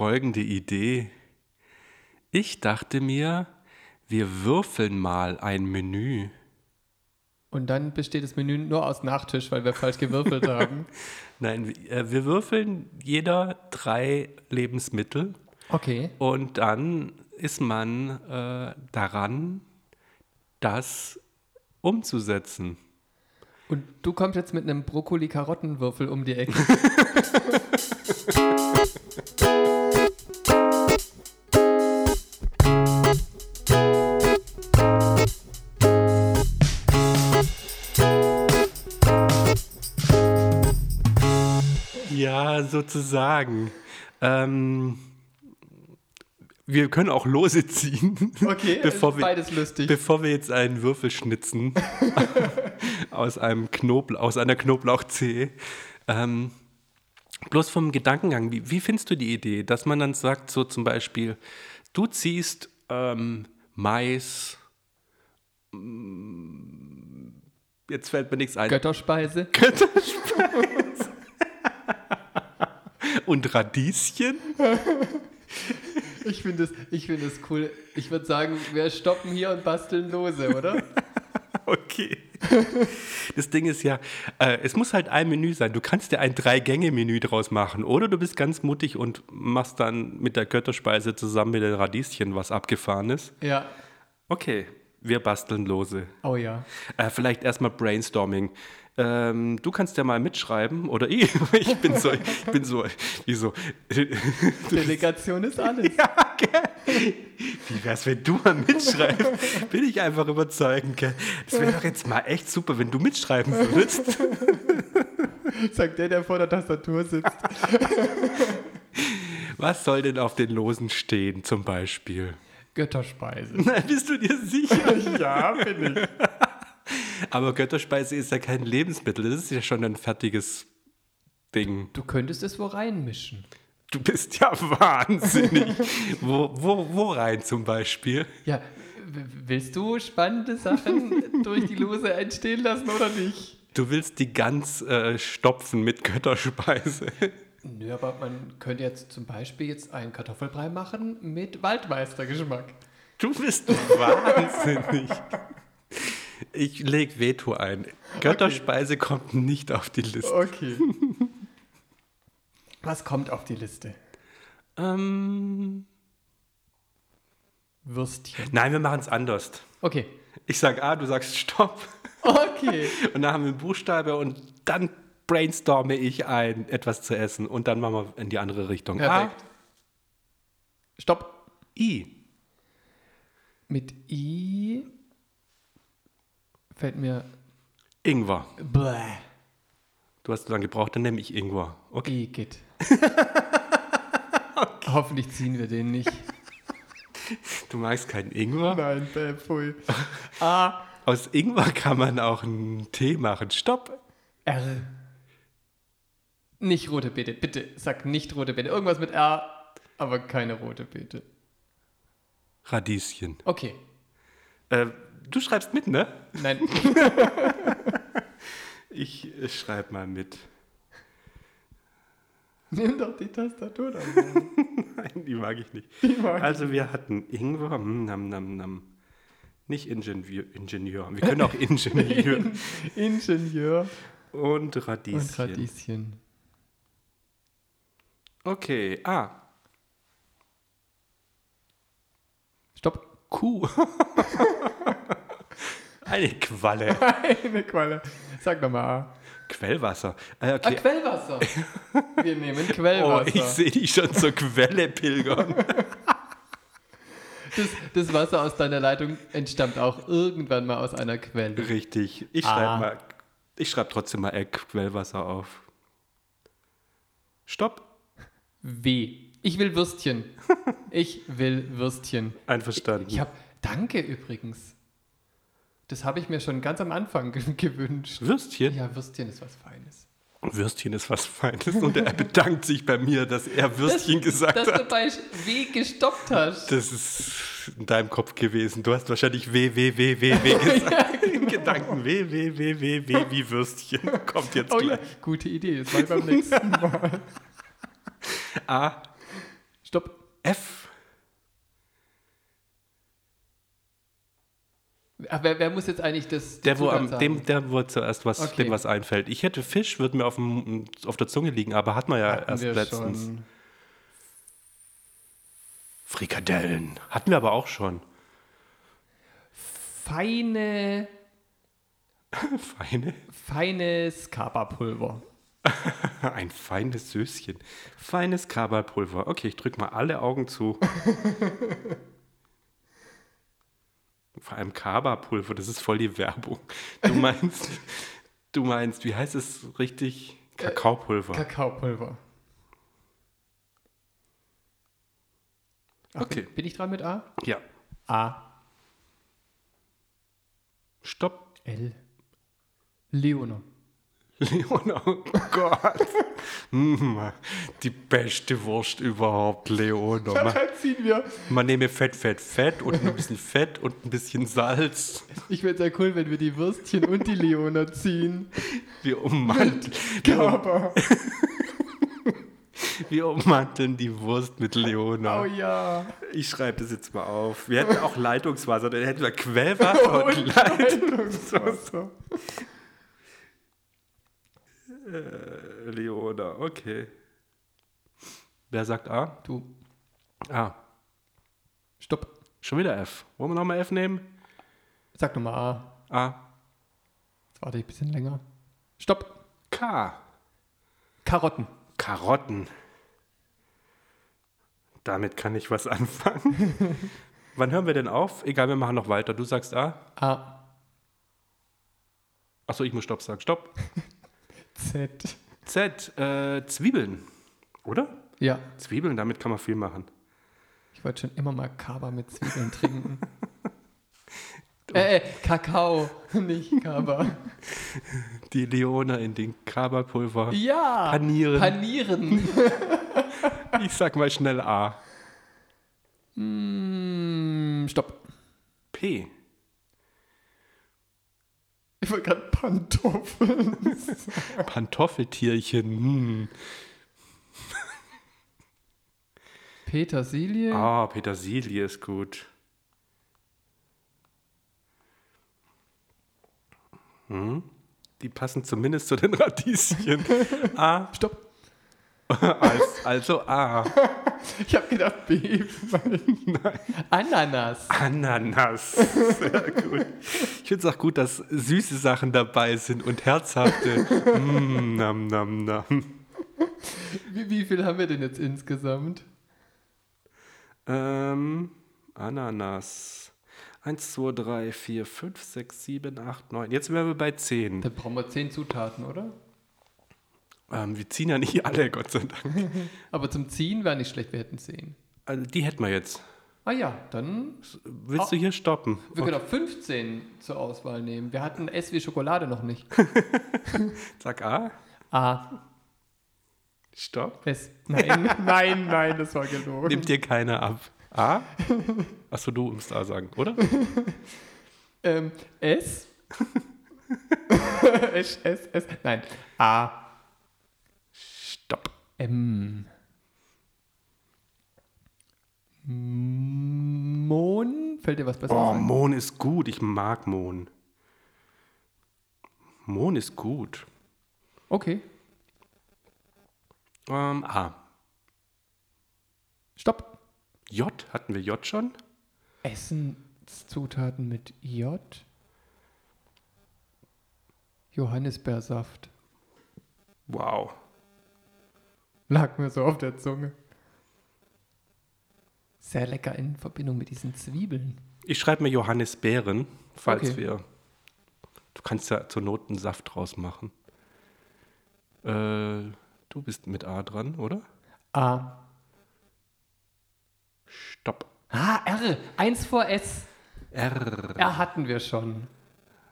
folgende Idee. Ich dachte mir, wir würfeln mal ein Menü. Und dann besteht das Menü nur aus Nachtisch, weil wir falsch gewürfelt haben. Nein, äh, wir würfeln jeder drei Lebensmittel Okay. und dann ist man äh, daran, das umzusetzen. Und du kommst jetzt mit einem Brokkoli-Karottenwürfel um die Ecke. Ja, sozusagen. Ähm, wir können auch Lose ziehen. Okay, bevor ist wir, beides lustig. Bevor wir jetzt einen Würfel schnitzen aus, einem Knobl aus einer Knoblauchzehe. Ähm, bloß vom Gedankengang, wie, wie findest du die Idee, dass man dann sagt, so zum Beispiel, du ziehst ähm, Mais, mm, jetzt fällt mir nichts ein, Götterspeise. Und Radieschen? Ich finde es ich find es cool. Ich würde sagen, wir stoppen hier und basteln lose, oder? Okay. Das Ding ist ja, äh, es muss halt ein Menü sein. Du kannst dir ein Drei-Gänge-Menü draus machen. Oder du bist ganz mutig und machst dann mit der Götterspeise zusammen mit den Radieschen was Abgefahrenes. Ja. Okay, wir basteln lose. Oh ja. Äh, vielleicht erstmal Brainstorming. Ähm, du kannst ja mal mitschreiben, oder ich. Ich bin so, ich bin so, wie so. Delegation ist alles. Ja, gell? Wie wär's, wenn du mal mitschreibst? Bin ich einfach überzeugend, gell? Das wäre doch jetzt mal echt super, wenn du mitschreiben würdest. Sagt der, der vor der Tastatur sitzt. Was soll denn auf den Losen stehen, zum Beispiel? Götterspeise. Nein, bist du dir sicher? ja, bin ich. Aber Götterspeise ist ja kein Lebensmittel, das ist ja schon ein fertiges Ding. Du könntest es wo reinmischen. Du bist ja wahnsinnig. wo, wo, wo rein zum Beispiel? Ja, willst du spannende Sachen durch die Lose entstehen lassen oder nicht? Du willst die Gans äh, stopfen mit Götterspeise. Nö, aber man könnte jetzt zum Beispiel jetzt einen Kartoffelbrei machen mit Waldmeistergeschmack. Du bist wahnsinnig. Ich leg Veto ein. Götterspeise kommt nicht auf die Liste. Okay. Was kommt auf die Liste? Ähm, Würstchen. nein, wir machen es anders. Okay. Ich sag A, du sagst Stopp. Okay. Und dann haben wir einen Buchstabe und dann brainstorme ich ein, etwas zu essen. Und dann machen wir in die andere Richtung. Perfekt. Stopp. A, I. Mit I fällt mir Ingwer. Bäh. Du hast so lange gebraucht, dann nehme ich Ingwer. Okay. Igitt. Hoffentlich ziehen wir den nicht. Du magst keinen Ingwer? Nein, bäh, pfui. A. Aus Ingwer kann man auch einen Tee machen. Stopp. R. Nicht rote Beete, bitte. Sag nicht rote Beete. Irgendwas mit R, aber keine rote Beete. Radieschen. Okay. Äh, du schreibst mit, ne? Nein. Ich äh, schreibe mal mit. Nimm doch die Tastatur dann. Nein, die mag ich nicht. Die mag ich also wir hatten Ingwer, hm, nam, nam, nam. Nicht Ingenieur, Ingenieur. Wir können auch Ingenieur. Ingenieur Und Radieschen. und Radieschen. Okay, ah, Stopp. Kuh. Eine Qualle. Eine Qualle. Sag nochmal A. Quellwasser. Ah, okay. Quellwasser. Wir nehmen Oh, Quellwasser. ich sehe dich schon zur Quelle pilgern. das, das Wasser aus deiner Leitung entstammt auch irgendwann mal aus einer Quelle. Richtig. Ich Ah. schreibe mal. Ich schreibe trotzdem mal Eck Quellwasser auf. Stopp. W. Ich will Würstchen. Ich will Würstchen. Einverstanden. Ich habe, danke übrigens. Das habe ich mir schon ganz am Anfang ge- gewünscht. Würstchen? Ja, Würstchen ist was Feines. Würstchen ist was Feines. Und er bedankt sich bei mir, dass er Würstchen gesagt Dass du hat. bei W gestoppt hast. Das ist in deinem Kopf gewesen. Du hast wahrscheinlich W, W, W, W, W gesagt. In Gedanken W, W, W, W, W wie Würstchen. Kommt jetzt Oh ja, gleich. gute Idee. Das war beim nächsten Mal. A. Stopp. F. Ach, wer, wer muss jetzt eigentlich das. Der, wo am, dem, der, wo zuerst was, Okay. dem was einfällt. Ich hätte Fisch, würde mir auf, dem, auf der Zunge liegen, aber hat man ja Hatten erst letztens. schon. Frikadellen. Hatten wir aber auch schon. Feine, Feine. feines Kapapulver. Ein feines Söschen. Feines Kabalpulver. Okay, ich drücke mal alle Augen zu. Vor allem Kaba-Pulver, das ist voll die Werbung. Du meinst, du meinst, wie heißt es richtig? Kakaopulver. Kakaopulver. Ach, Okay. Bin, ich dran mit A? ja. A. Stopp. L. Leona. Leona, oh Gott. Mm, Die beste Wurst überhaupt, Leona. Man, Dann ziehen wir. man nehme Fett, Fett, Fett und ein bisschen Fett und ein bisschen Salz. Ich es ja cool, wenn wir die Würstchen und die Leona ziehen. Wir ummanteln, wir, um, Aber. wir ummanteln die Wurst mit Leona. Oh ja. Ich schreibe das jetzt mal auf. Wir hätten auch Leitungswasser, dann hätten wir Quellwasser und, Leitungswasser. Äh, Leona, okay. Wer sagt A? Du. A. Stopp. Schon wieder F. Wollen wir nochmal F nehmen? Sag nochmal A. A. Jetzt warte ich ein bisschen länger. Stopp. K. Karotten. Karotten. Damit kann ich was anfangen. Wann hören wir denn auf? Egal, wir machen noch weiter. Du sagst A. A. Achso, ich muss Stopp sagen. Stopp. Z. Z. Äh, Zwiebeln. Oder? Ja. Zwiebeln, damit kann man viel machen. Ich wollte schon immer mal Kaba mit Zwiebeln trinken. äh, äh, Kakao, nicht Kaba. Die Leona in den Kaba-Pulver. Ja. Panieren. Panieren. Ich sag mal schnell A. mm, stopp. P. Ich wollte gerade Pantoffeln. Pantoffeltierchen. Hm. Petersilie. Ah, Petersilie ist gut. Hm. Die passen zumindest zu den Radieschen. A. Stopp. Als, also A. Ich habe gedacht B. Ananas. Ananas. Sehr gut. Ich finde es auch gut, dass süße Sachen dabei sind und herzhafte. mm, nam, nam, nam. Wie, wie viel haben wir denn jetzt insgesamt? Ähm, Ananas. 1, 2, 3, 4, 5, 6, 7, 8, 9. Jetzt wären wir bei 10. Dann brauchen wir zehn Zutaten, oder? Ähm, wir ziehen ja nicht alle, Gott sei Dank. Aber zum Ziehen wäre nicht schlecht, wir hätten zehn. Also die hätten wir jetzt. Ah ja, dann Willst du hier stoppen? wir können auch 15 zur Auswahl nehmen. Wir hatten S wie Schokolade noch nicht. Sag A. A. Stopp. S. Nein, nein, nein, das war gelogen. Nimmt dir keiner ab. A? Achso, du musst A sagen, oder? Ähm, S. S, S, S. Nein. A. M. Mohn? Fällt dir was besser Oh, ein? Mohn ist gut. Ich mag Mohn. Mohn ist gut. Okay. Ähm, A. Stopp. J. Hatten wir J schon? Essenszutaten mit J. Johannisbeersaft. Wow. Lag mir so auf der Zunge. Sehr lecker in Verbindung mit diesen Zwiebeln. Ich schreibe mir Johannisbeeren, falls Okay. wir. Du kannst ja zur Not einen Saft draus machen. Äh, du bist mit A dran, oder? A. Stopp. Ah, R. Eins vor S. R. R hatten wir schon.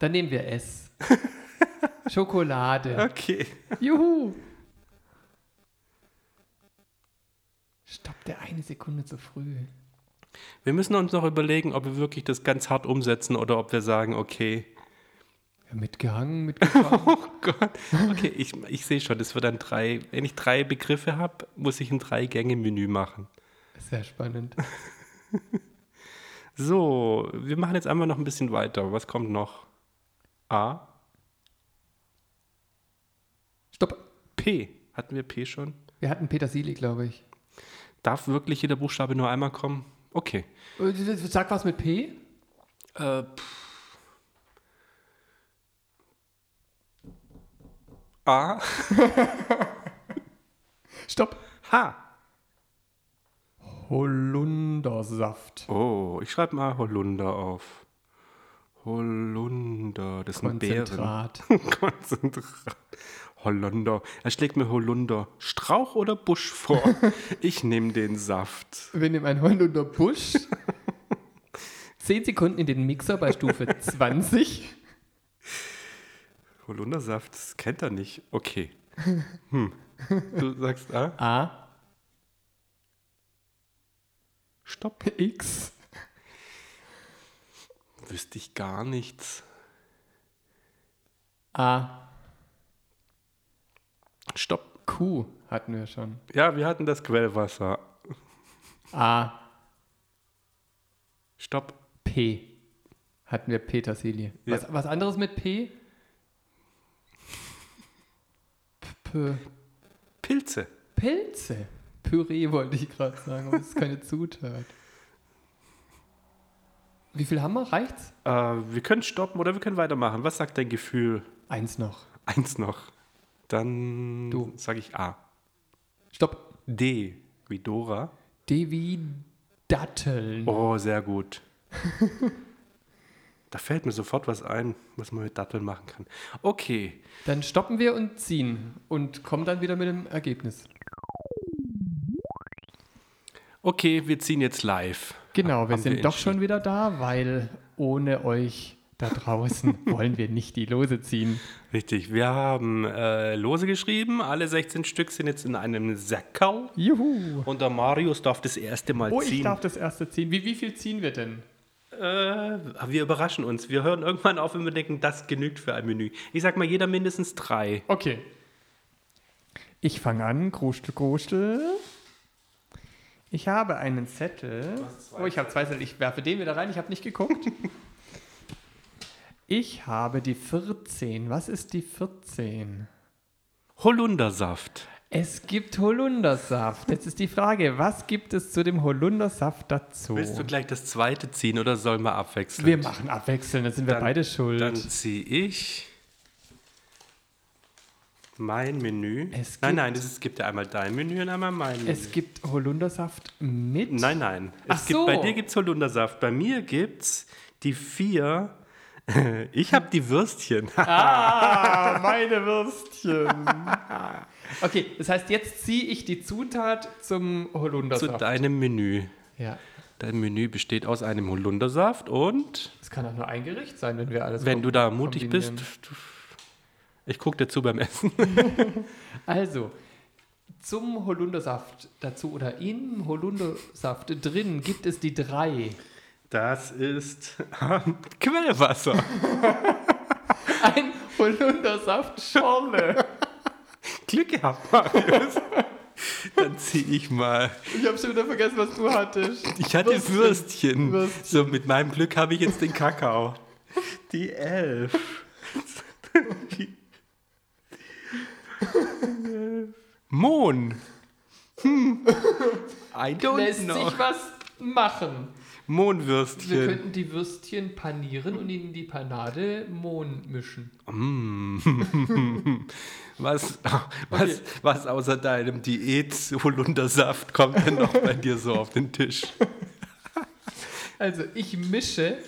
Dann nehmen wir S. Schokolade. Okay. Juhu. Stopp der eine Sekunde zu früh. Wir müssen uns noch überlegen, ob wir wirklich das ganz hart umsetzen oder ob wir sagen, okay. Ja, mitgehangen, mitgefangen. Oh Gott. Okay, ich, ich sehe schon, das wird dann drei. Wenn ich drei Begriffe habe, muss ich ein Drei-Gänge-Menü machen. Sehr spannend. So, wir machen jetzt einmal noch ein bisschen weiter. Was kommt noch? A, Stopp. P. Hatten wir P schon? Wir hatten Petersilie, glaube ich. Darf wirklich jeder Buchstabe nur einmal kommen? Okay. Äh, Sag was mit P. Äh. A, Stopp. H. Holundersaft. Oh, ich schreibe mal Holunder auf. Holunder, das sind Beeren. Konzentrat. Konzentrat. Holunder. Er schlägt mir Holunder. Strauch oder Busch vor? Ich nehme den Saft. Wir nehmen einen Holunder Busch. 10 Sekunden in den Mixer bei Stufe 20. Holundersaft, das kennt er nicht. Okay. Hm. Du sagst A? A, Stopp. X, Wüsste ich gar nichts. A, Stopp. Q hatten wir schon. Ja, wir hatten das Quellwasser. A, Stopp. P hatten wir Petersilie. Was, Ja. was anderes mit P? P, Pilze. Pilze. Püree wollte ich gerade sagen, aber das ist keine Zutat. Wie viel haben wir? Reicht's? Äh, wir können stoppen oder wir können weitermachen. Was sagt dein Gefühl? Eins noch. Eins noch. Dann Du. sage ich A. Stopp. D wie Dora. D wie Datteln. Oh, sehr gut. da fällt mir sofort was ein, was man mit Datteln machen kann. Okay. Dann stoppen wir und ziehen und kommen dann wieder mit dem Ergebnis. Okay, wir ziehen jetzt live. Genau, wir Haben sind wir doch schon wieder da, weil ohne euch da draußen wollen wir nicht die Lose ziehen. Richtig, wir haben äh, Lose geschrieben. Alle 16 Stück sind jetzt in einem Sackerl. Juhu! Und der Marius darf das erste Mal Oh, ich ziehen. darf das erste ziehen. Wie, wie viel ziehen wir denn? Äh, wir überraschen uns. Wir hören irgendwann auf, wenn wir denken, das genügt für ein Menü. Ich sag mal, jeder mindestens drei. Okay. Ich fange an. Grustel, grustel. Ich habe einen Zettel. Oh, ich habe zwei Zettel. Ich werfe den wieder rein. Ich habe nicht geguckt. ich habe die 14. Was ist die 14? Holundersaft. Es gibt Holundersaft. Jetzt ist die Frage, was gibt es zu dem Holundersaft dazu? Willst du gleich das zweite ziehen oder sollen wir abwechseln? wir machen abwechselnd, dann sind wir Dann- beide schuld. Dann ziehe ich mein Menü. Es nein, nein, es gibt ja einmal dein Menü und einmal mein Menü. es gibt Holundersaft mit. Nein, nein. Ach Es gibt, so. Bei dir gibt es Holundersaft. Bei mir gibt es die vier. Ich habe die Würstchen. Ah, meine Würstchen. Okay, das heißt, jetzt ziehe ich die Zutat zum Zu Holundersaft. deinem Menü. ja, Dein Menü besteht aus einem Holundersaft und das kann auch nur ein Gericht sein, wenn wir alles wenn du da mutig bist, ich gucke dir zu beim Essen. Also, zum Holundersaft dazu oder im Holundersaft drin gibt es die drei. Das ist Quellwasser. Ein Holundersaft-Schorle. Glück gehabt, Marius. Dann ziehe ich mal. Ich habe schon wieder vergessen, was du hattest. Ich hatte Würstchen. Würstchen. So, mit meinem Glück habe ich jetzt den Kakao. Die Elf. Die- Mohn. Hm. I don't Lässt know. sich was machen. Wir Mohnwürstchen. könnten die Würstchen panieren und in die Panade Mohn mischen. Was, was, was außer deinem Diät-Holundersaft kommt denn noch bei dir so auf den Tisch? Also ich mische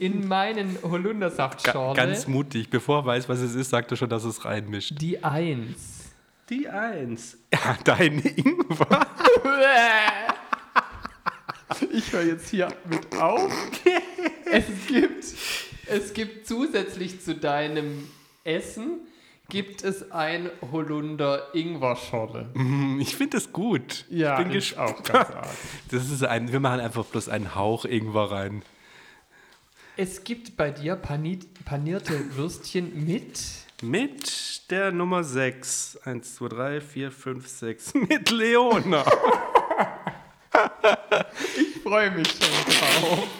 in meinen Holundersaftschorle ganz mutig. Bevor er weiß, was es ist, sagt er schon, dass es reinmischt. die Eins. Die Eins. Ja, dein Ingwer. Ich höre jetzt hier mit auf. Es gibt, es gibt zusätzlich zu deinem Essen gibt es ein Holunder-Ingwer-Schorle. Hm, Ich finde das gut. Ja, ich bin ich gespannt. auch ganz arg. Das ist ein, wir machen einfach bloß einen Hauch Ingwer rein. Es gibt bei dir pani panierte Würstchen mit Mit der Nummer 6. 1, 2, 3, 4, 5, 6. Mit Leona. ich freue mich schon drauf.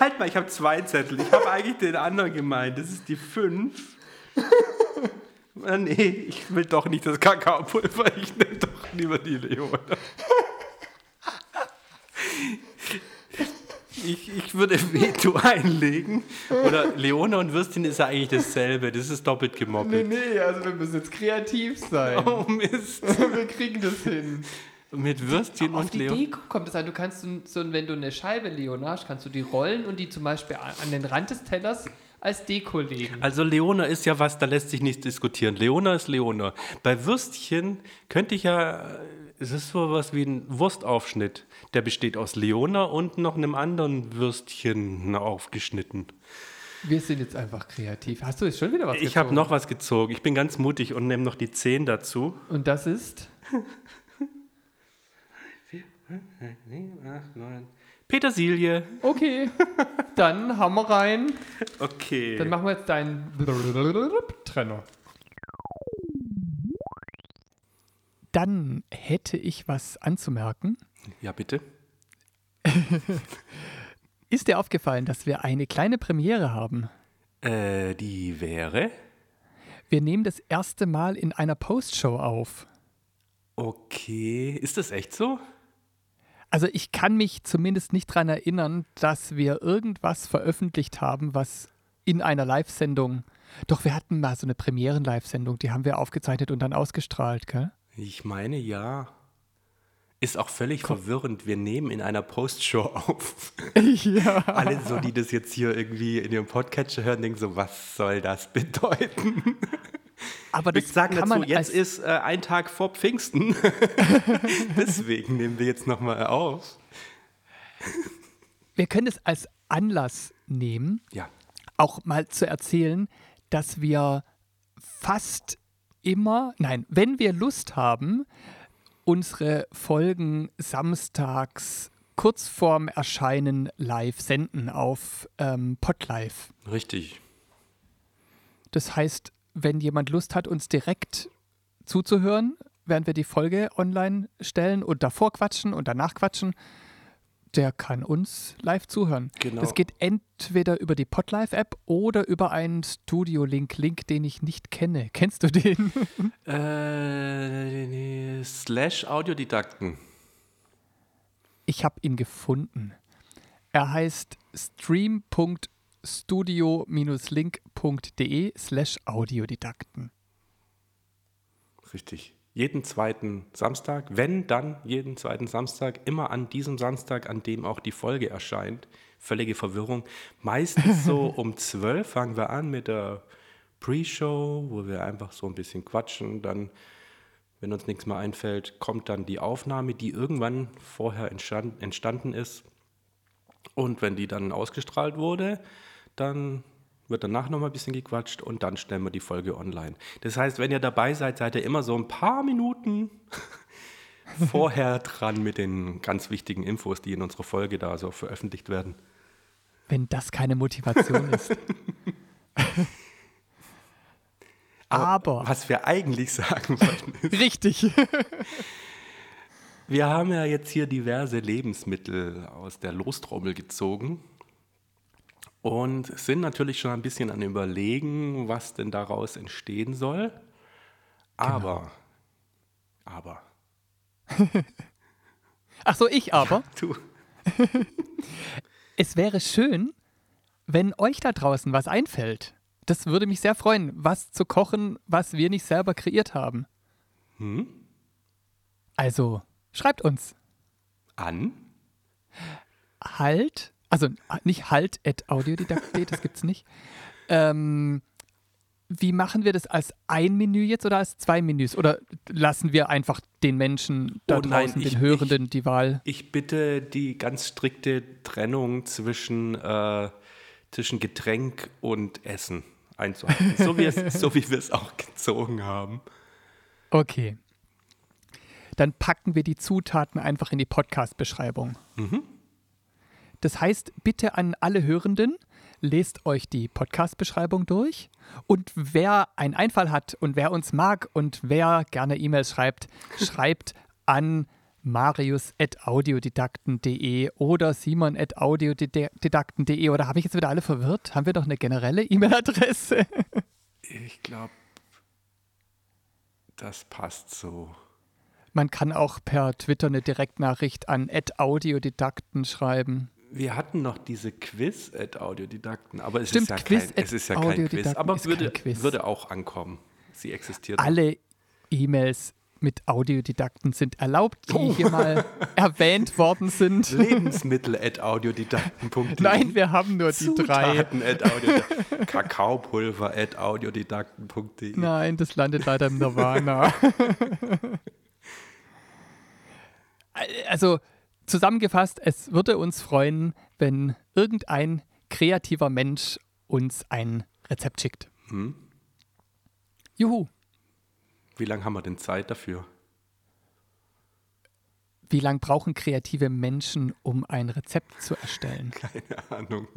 Halt mal, ich habe zwei Zettel. Ich habe eigentlich den anderen gemeint. Das ist die 5. Ah, nee, ich will doch nicht das Kakaopulver. Ich nehme doch lieber die Leona. Ich, ich würde Veto einlegen. Oder Leona und Würstchen ist ja eigentlich dasselbe. Das ist doppelt Nee, gemoppelt. nee, also wir müssen jetzt kreativ sein. Oh Mist. Wir kriegen das hin. Mit Würstchen Auf und die Leona. Deko kommt es an. Du kannst, so, so, wenn du eine Scheibe Leona hast, kannst du die rollen und die zum Beispiel an den Rand des Tellers als Deko legen. Also Leona ist ja was, da lässt sich nichts diskutieren. Leona ist Leona. Bei Würstchen könnte ich ja, es ist so was wie ein Wurstaufschnitt. Der besteht aus Leona und noch einem anderen Würstchen aufgeschnitten. Wir sind jetzt einfach kreativ. Hast du jetzt schon wieder was Ich habe gezogen? noch was gezogen. Ich bin ganz mutig und nehme noch die 10 dazu. Und das ist? Petersilie. Okay. Dann haben wir rein. Okay. Dann machen wir jetzt deinen Trenner. Dann hätte ich was anzumerken. ja, bitte. Ist dir aufgefallen, dass wir eine kleine Premiere haben? Äh, die wäre. Wir nehmen das erste Mal in einer Postshow auf. Okay. Ist das echt so? Also ich kann mich zumindest nicht daran erinnern, dass wir irgendwas veröffentlicht haben, was in einer Live-Sendung. Doch wir hatten mal so eine Premieren-Live-Sendung, die haben wir aufgezeichnet und dann ausgestrahlt, gell? Ich meine ja. Ist auch völlig verwirrend. Wir nehmen in einer Postshow auf. ja. Alle so, die das jetzt hier irgendwie in ihrem Podcatcher hören, denken so, was soll das bedeuten? Aber das sagen kann dazu, jetzt ist äh, ein Tag vor Pfingsten. Deswegen nehmen wir jetzt nochmal auf. wir können es als Anlass nehmen, Ja. auch mal zu erzählen, dass wir fast immer, nein, wenn wir Lust haben, unsere Folgen samstags kurz vorm Erscheinen live senden auf ähm, Podlive. Richtig. Das heißt, wenn jemand Lust hat, uns direkt zuzuhören, während wir die Folge online stellen und davor quatschen und danach quatschen, der kann uns live zuhören. Genau. Das geht entweder über die Podlive-App oder über einen Studio-Link, Link, den ich nicht kenne. Kennst du den? Äh, slash Audiodidakten. Ich habe ihn gefunden. Er heißt stream.studio-link.de slash Audiodidakten. Richtig. Jeden zweiten Samstag, wenn dann jeden zweiten Samstag, immer an diesem Samstag, an dem auch die Folge erscheint. Völlige Verwirrung. Meistens so um 12 fangen wir an mit der Pre-Show, wo wir einfach so ein bisschen quatschen. Dann, wenn uns nichts mehr einfällt, kommt dann die Aufnahme, die irgendwann vorher entstand, entstanden ist. Und wenn die dann ausgestrahlt wurde, dann wird danach nochmal ein bisschen gequatscht und dann stellen wir die Folge online. Das heißt, wenn ihr dabei seid, seid ihr immer so ein paar Minuten vorher dran mit den ganz wichtigen Infos, die in unserer Folge da so veröffentlicht werden. Wenn das keine Motivation ist. Aber, Was wir eigentlich sagen wollten, ist, richtig. wir haben ja jetzt hier diverse Lebensmittel aus der Lostrommel gezogen und sind natürlich schon ein bisschen an Überlegen, was denn daraus entstehen soll. Aber, aber, Ach so, ich aber. du, Es wäre schön, wenn euch da draußen was einfällt. Das würde mich sehr freuen, was zu kochen, was wir nicht selber kreiert haben. Hm? Also, schreibt uns. an? Halt, also nicht halt at audiodidakt.de, das gibt's nicht. Ähm, wie machen wir das als ein Menü jetzt oder als zwei Menüs? Oder lassen wir einfach den Menschen da Oh nein, draußen, ich- den Hörenden, die Wahl? Ich bitte die ganz strikte Trennung zwischen, äh, zwischen Getränk und Essen einzuhalten. So wie, es, so wie wir es auch gezogen haben. Okay. Dann packen wir die Zutaten einfach in die Podcast-Beschreibung. Das heißt, bitte an alle Hörenden, lest euch die Podcast-Beschreibung durch. Und wer einen Einfall hat und wer uns mag und wer gerne E-Mails schreibt, schreibt an marius.audiodidakten.de oder simon.audiodidakten.de oder habe ich jetzt wieder alle verwirrt? Haben wir doch eine generelle E-Mail-Adresse? Ich glaube, das passt so. Man kann auch per Twitter eine Direktnachricht an audiodidakten schreiben. Wir hatten noch diese Quiz at Audiodidakten, aber es, Stimmt, ist, ja Quiz kein, es ist ja kein Quiz. Aber würde, Quiz. würde auch ankommen. Sie existiert. Alle E-Mails mit Audiodidakten sind erlaubt, die Oh. hier mal erwähnt worden sind. Lebensmittel at audiodidakten.de. Nein, wir haben nur die drei. Zutaten at audiodidakten. Kakaopulver at audiodidakten.de. Nein, das landet leider im Nirvana. also zusammengefasst, es würde uns freuen, wenn irgendein kreativer Mensch uns ein Rezept schickt. Hm? Juhu. Wie lange haben wir denn Zeit dafür? Wie lange brauchen kreative Menschen, um ein Rezept zu erstellen? Keine Ahnung.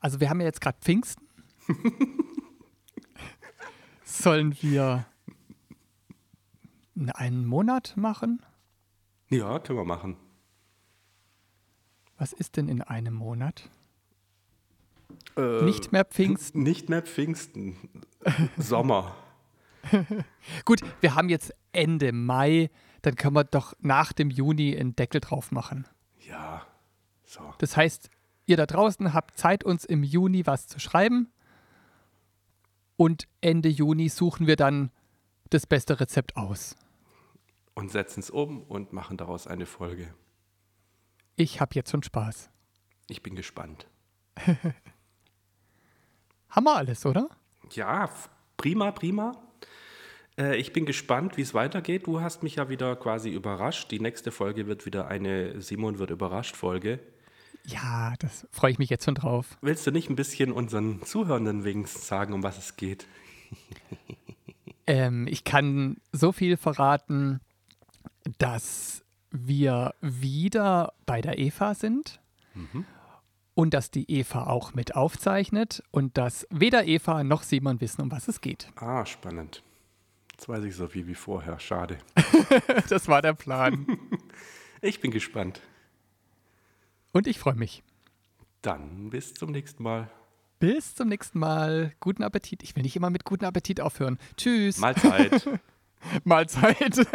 Also wir haben ja jetzt gerade Pfingsten. Sollen wir einen Monat machen? Ja, können wir machen. Was ist denn in einem Monat? Äh, Nicht mehr Pfingsten. Nicht mehr Pfingsten. Sommer. Gut, wir haben jetzt Ende Mai, dann können wir doch nach dem Juni einen Deckel drauf machen. Ja. So. Das heißt, ihr da draußen habt Zeit, uns im Juni was zu schreiben. Und Ende Juni suchen wir dann das beste Rezept aus. Und setzen es um und machen daraus eine Folge. Ich habe jetzt schon Spaß. Ich bin gespannt. Haben wir alles, oder? Ja, prima, prima. Äh, ich bin gespannt, wie es weitergeht. Du hast mich ja wieder quasi überrascht. Die nächste Folge wird wieder eine Simon wird überrascht Folge. Ja, das freue ich mich jetzt schon drauf. Willst du nicht ein bisschen unseren Zuhörenden wenigstens sagen, um was es geht? Ähm, ich kann so viel verraten, dass wir wieder bei der Eva sind und dass die Eva auch mit aufzeichnet und dass weder Eva noch Simon wissen, um was es geht. Ah, spannend. Jetzt weiß ich so viel wie vorher. Schade. Das war der Plan. Ich bin gespannt. Und ich freue mich. Dann bis zum nächsten Mal. Bis zum nächsten Mal. Guten Appetit. Ich will nicht immer mit guten Appetit aufhören. Tschüss. Mahlzeit. Mahlzeit.